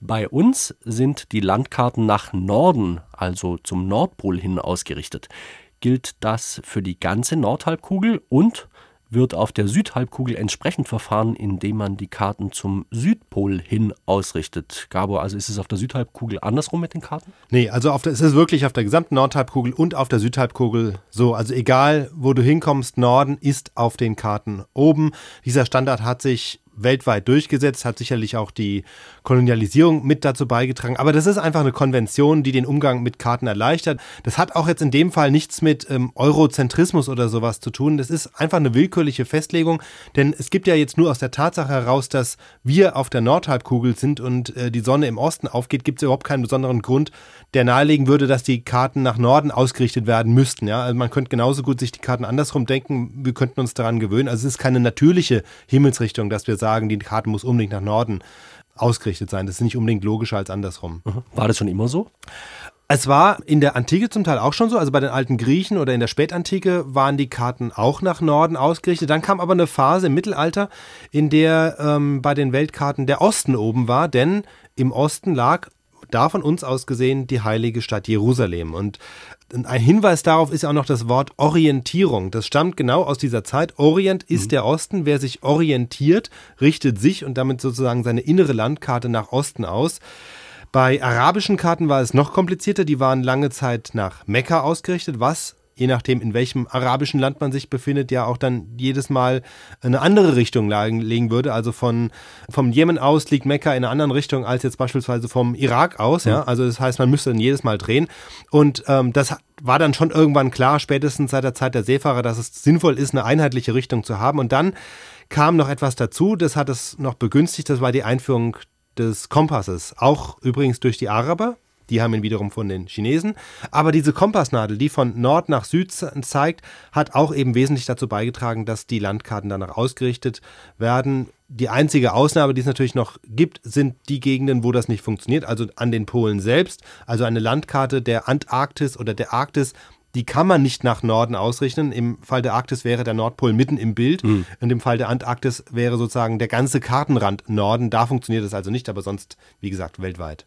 Bei uns sind die Landkarten nach Norden, also zum Nordpol hin ausgerichtet. Gilt das für die ganze Nordhalbkugel und wird auf der Südhalbkugel entsprechend verfahren, indem man die Karten zum Südpol hin ausrichtet. Gabor, also ist es auf der Südhalbkugel andersrum mit den Karten? Nee, also der, es ist wirklich auf der gesamten Nordhalbkugel und auf der Südhalbkugel so. Also egal, wo du hinkommst, Norden ist auf den Karten oben. Dieser Standard hat sich weltweit durchgesetzt, hat sicherlich auch die Kolonialisierung mit dazu beigetragen. Aber das ist einfach eine Konvention, die den Umgang mit Karten erleichtert. Das hat auch jetzt in dem Fall nichts mit ähm, Eurozentrismus oder sowas zu tun. Das ist einfach eine willkürliche Festlegung, denn es gibt ja jetzt nur aus der Tatsache heraus, dass wir auf der Nordhalbkugel sind und äh, die Sonne im Osten aufgeht, gibt es überhaupt keinen besonderen Grund, der nahelegen würde, dass die Karten nach Norden ausgerichtet werden müssten. Ja? Also man könnte genauso gut sich die Karten andersrum denken, wir könnten uns daran gewöhnen. Also es ist keine natürliche Himmelsrichtung, dass wir sagen, die Karte muss unbedingt nach Norden ausgerichtet sein. Das ist nicht unbedingt logischer als andersrum. Mhm. War das schon immer so? Es war in der Antike zum Teil auch schon so, also bei den alten Griechen oder in der Spätantike waren die Karten auch nach Norden ausgerichtet. Dann kam aber eine Phase im Mittelalter, in der ähm, bei den Weltkarten der Osten oben war, denn im Osten lag da von uns aus gesehen die heilige Stadt Jerusalem. Und ein Hinweis darauf ist ja auch noch das Wort Orientierung. Das stammt genau aus dieser Zeit. Orient ist mhm. der Osten. Wer sich orientiert, richtet sich und damit sozusagen seine innere Landkarte nach Osten aus. Bei arabischen Karten war es noch komplizierter. Die waren lange Zeit nach Mekka ausgerichtet, was je nachdem, in welchem arabischen Land man sich befindet, ja auch dann jedes Mal eine andere Richtung legen würde. Also von, vom Jemen aus liegt Mekka in einer anderen Richtung als jetzt beispielsweise vom Irak aus. Ja? Also das heißt, man müsste dann jedes Mal drehen. Und ähm, das war dann schon irgendwann klar, spätestens seit der Zeit der Seefahrer, dass es sinnvoll ist, eine einheitliche Richtung zu haben. Und dann kam noch etwas dazu, das hat es noch begünstigt, das war die Einführung des Kompasses. Auch übrigens durch die Araber, die haben ihn wiederum von den Chinesen. Aber diese Kompassnadel, die von Nord nach Süd zeigt, hat auch eben wesentlich dazu beigetragen, dass die Landkarten danach ausgerichtet werden. Die einzige Ausnahme, die es natürlich noch gibt, sind die Gegenden, wo das nicht funktioniert, also an den Polen selbst. Also eine Landkarte der Antarktis oder der Arktis die kann man nicht nach Norden ausrichten. Im Fall der Arktis wäre der Nordpol mitten im Bild. Mhm. Und im Fall der Antarktis wäre sozusagen der ganze Kartenrand Norden. Da funktioniert es also nicht, aber sonst, wie gesagt, weltweit.